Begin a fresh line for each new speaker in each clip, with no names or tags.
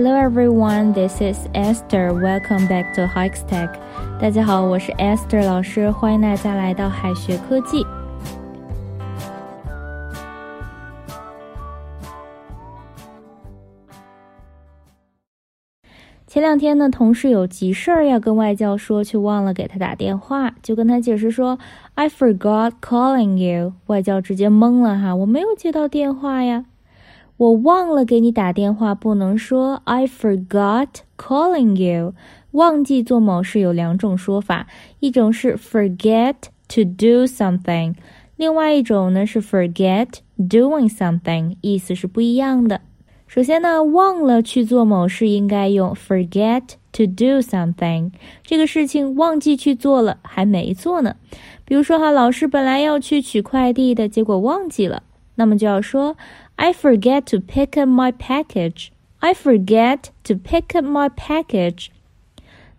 Hello everyone, this is Esther. Welcome back to Hikes Tech. 大家好，我是 Esther 老师，欢迎大家来到海学科技。前两天呢，同事有急事儿要跟外教说，却忘了给他打电话，就跟他解释说：“I forgot calling you。”外教直接懵了哈，我没有接到电话呀，我忘了给你打电话，不能说 “I forgot calling you”。忘记做某事有两种说法，一种是 forget to do something，另外一种呢是 forget doing something，意思是不一样的。首先呢，忘了去做某事，应该用 forget to do something。这个事情忘记去做了，还没做呢。比如说哈，老师本来要去取快递的，结果忘记了，那么就要说 I forget to pick up my package. I forget to pick up my package.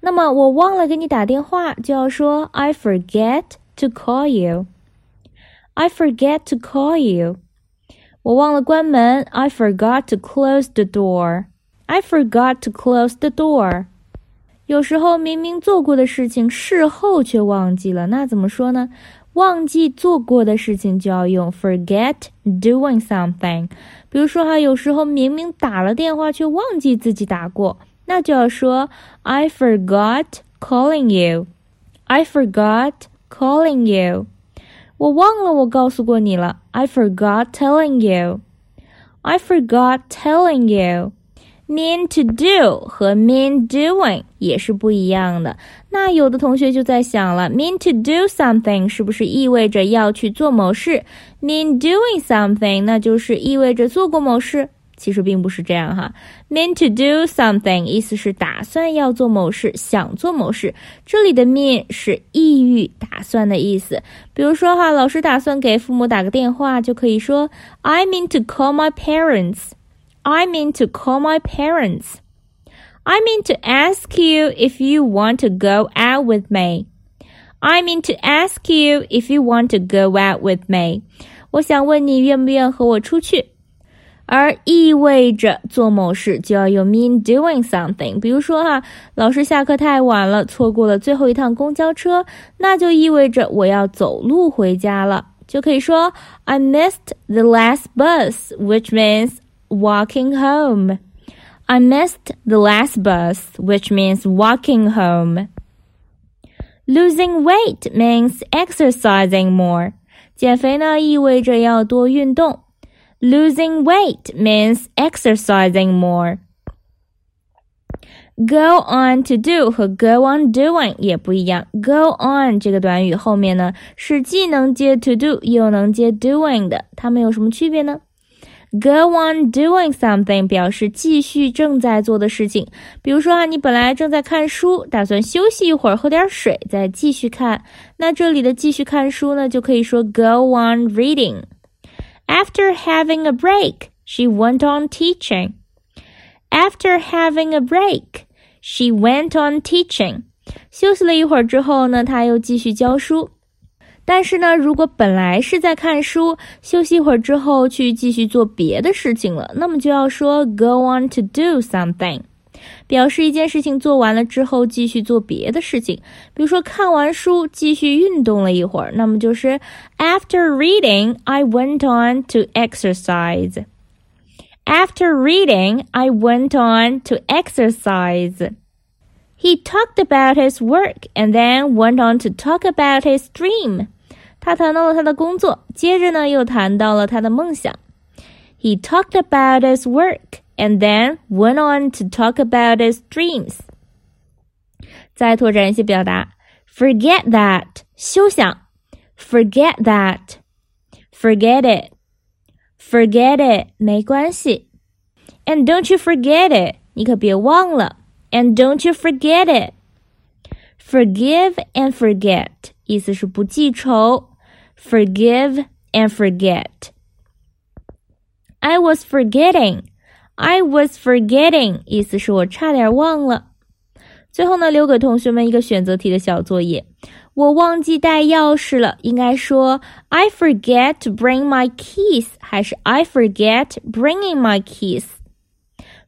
那么我忘了给你打电话，就要说 I forget to call you. I forget to call you. 我忘了关门，I forgot to close the door. I forgot to close the door. 有时候明明做过的事情，事后却忘记了，那怎么说呢？ 忘记做过的事情就要用 forget doing something。比如说哈，有时候明明打了电话，却忘记自己打过，那就要说 I forgot calling you. I forgot calling you. 我忘了，我告诉过你了。I forgot telling you. I forgot telling you. Mean to do 和 mean doing 也是不一样的。那有的同学就在想了，mean to do something 是不是意味着要去做某事？mean doing something 那就是意味着做过某事。其实并不是这样哈，mean to do something 意思是打算要做某事，想做某事。这里的 mean 是意欲、打算的意思。比如说哈，老师打算给父母打个电话，就可以说 I mean to call my parents. I mean to call my parents. I mean to ask you if you want to go out with me. I mean to ask you if you want to go out with me. 我想问你愿不愿和我出去。而意味着做某事就要用 mean doing something。比如说哈，老师下课太晚了，错过了最后一趟公交车，那就意味着我要走路回家了，就可以说 I missed the last bus, which means walking home. I missed the last bus, which means walking home. Losing weight means exercising more. 减肥呢意味着要多运动。Losing weight means exercising more. Go on to do 和 go on doing 也不一样。Go on 这个短语后面呢是既能接 to do 又能接 doing 的，它们有什么区别呢 ？Go on doing something 表示继续正在做的事情。比如说啊，你本来正在看书，打算休息一会儿，喝点水，再继续看。那这里的继续看书呢，就可以说 go on reading。after having a break, she went on teaching. After having a break, she went on teaching. 休息了一会儿之后呢，她又继续教书。但是呢，如果本来是在看书，休息一会儿之后去继续做别的事情了，那么就要说 go on to do something。表示一件事情做完了之后继续做别的事情，比如说看完书继续运动了一会儿，那么就是 After reading, I went on to exercise. After reading, I went on to exercise. He talked about his work and then went on to talk about his dream. 他谈到了他的工作，接着呢又谈到了他的梦想。He talked about his work and then went on to talk about his dreams. 再拓展一些表达，forget that 休想，forget that, forget it, forget it 没关系，and don't you forget it 你可别忘了，and don't you forget it. Forgive and forget 意思是不记仇 ，forgive and forget. I was forgetting I was forgetting，意思是我差点忘了。最后呢，留给同学们一个选择题的小作业。我忘记带钥匙了，应该说 I forget to bring my keys，还是 I forget bringing my keys？